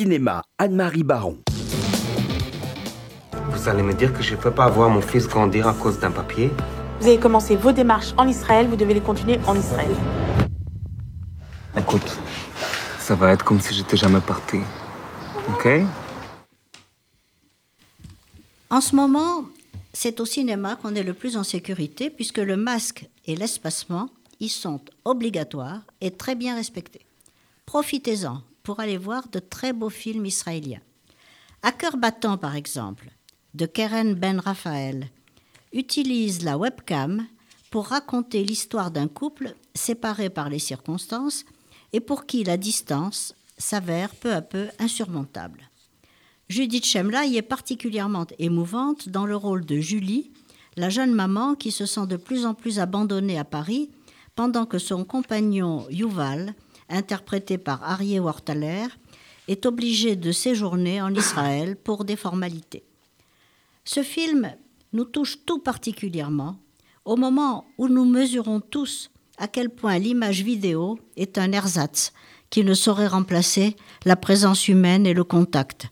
Cinéma, Anne-Marie Baron. Vous allez me dire que je ne peux pas voir mon fils grandir à cause d'un papier Vous avez commencé vos démarches en Israël, vous devez les continuer en Israël. Écoute, ça va être comme si j'étais jamais parti. Ok? En ce moment, c'est au cinéma qu'on est le plus en sécurité puisque le masque et l'espacement y sont obligatoires et très bien respectés. Profitez-en pour aller voir de très beaux films israéliens. À cœur battant, par exemple, de Keren Ben Raphaël, utilise la webcam pour raconter l'histoire d'un couple séparé par les circonstances et pour qui la distance s'avère peu à peu insurmontable. Judith Chemla y est particulièrement émouvante dans le rôle de Julie, la jeune maman qui se sent de plus en plus abandonnée à Paris pendant que son compagnon Yuval, interprété par Arié Wortaler, est obligé de séjourner en Israël pour des formalités. Ce film nous touche tout particulièrement au moment où nous mesurons tous à quel point l'image vidéo est un ersatz qui ne saurait remplacer la présence humaine et le contact.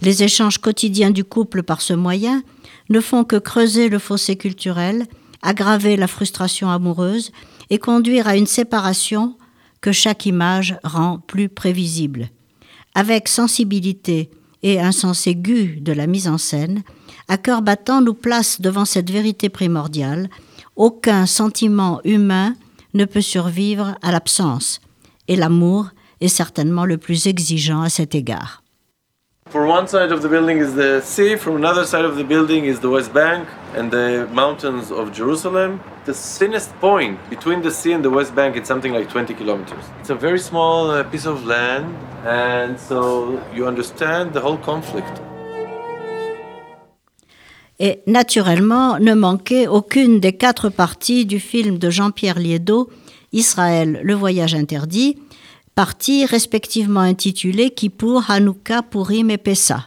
Les échanges quotidiens du couple par ce moyen ne font que creuser le fossé culturel, aggraver la frustration amoureuse et conduire à une séparation que chaque image rend plus prévisible. Avec sensibilité et un sens aigu de la mise en scène, à cœur battant nous place devant cette vérité primordiale. Aucun sentiment humain ne peut survivre à l'absence, et l'amour est certainement le plus exigeant à cet égard. For one side of the building is the sea, from another side of the building is the West Bank and the mountains of Jerusalem. The thinnest point between the sea and the West Bank is something like 20 kilometers. It's a very small uh, piece of land, and so you understand the whole conflict. Et naturellement, ne manquait aucune des quatre parties du film de Jean-Pierre Liédo, Israël, le voyage interdit, parties respectivement intitulées Kippour, Hanouka, Purim et Pessa.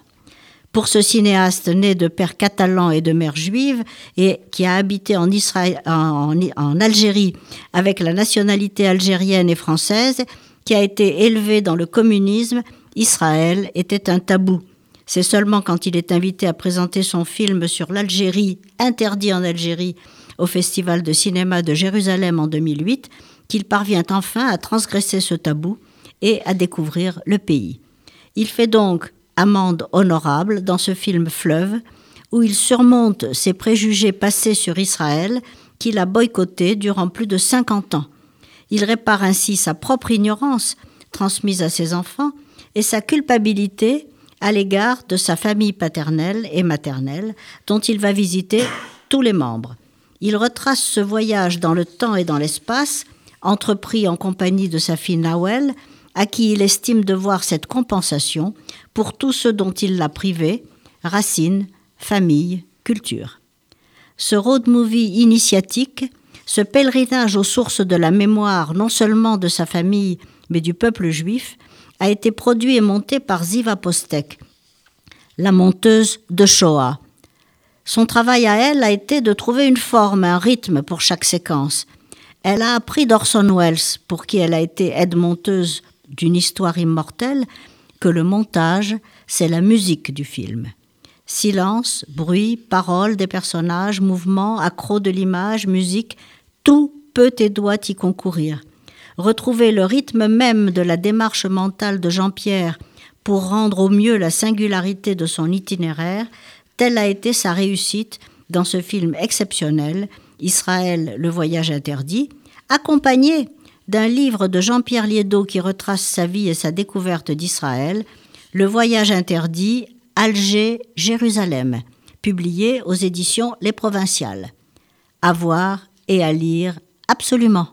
Pour ce cinéaste né de père catalan et de mère juive et qui a habité en, Israël, en, en Algérie avec la nationalité algérienne et française, qui a été élevé dans le communisme, Israël était un tabou. C'est seulement quand il est invité à présenter son film sur l'Algérie, interdit en Algérie, au Festival de cinéma de Jérusalem en 2008, qu'il parvient enfin à transgresser ce tabou et à découvrir le pays. Il fait donc amende honorable dans ce film Fleuve, où il surmonte ses préjugés passés sur Israël qu'il a boycotté durant plus de 50 ans. Il répare ainsi sa propre ignorance transmise à ses enfants et sa culpabilité à l'égard de sa famille paternelle et maternelle dont il va visiter tous les membres. Il retrace ce voyage dans le temps et dans l'espace, entrepris en compagnie de sa fille Nawel, à qui il estime devoir cette compensation pour tout ce dont il l'a privé, racines, famille, culture. Ce road movie initiatique, ce pèlerinage aux sources de la mémoire non seulement de sa famille, mais du peuple juif, a été produit et monté par Ziva Postek, la monteuse de Shoah. Son travail à elle a été de trouver une forme, un rythme pour chaque séquence. Elle a appris d'Orson Welles, pour qui elle a été aide-monteuse d'une histoire immortelle, que le montage, c'est la musique du film. Silence, bruit, paroles des personnages, mouvements, accros de l'image, musique, tout peut et doit y concourir retrouver le rythme même de la démarche mentale de Jean-Pierre pour rendre au mieux la singularité de son itinéraire, telle a été sa réussite dans ce film exceptionnel, Israël, le voyage interdit, accompagné d'un livre de Jean-Pierre Liédo qui retrace sa vie et sa découverte d'Israël, Le voyage interdit, Alger, Jérusalem, publié aux éditions Les Provinciales. À voir et à lire absolument.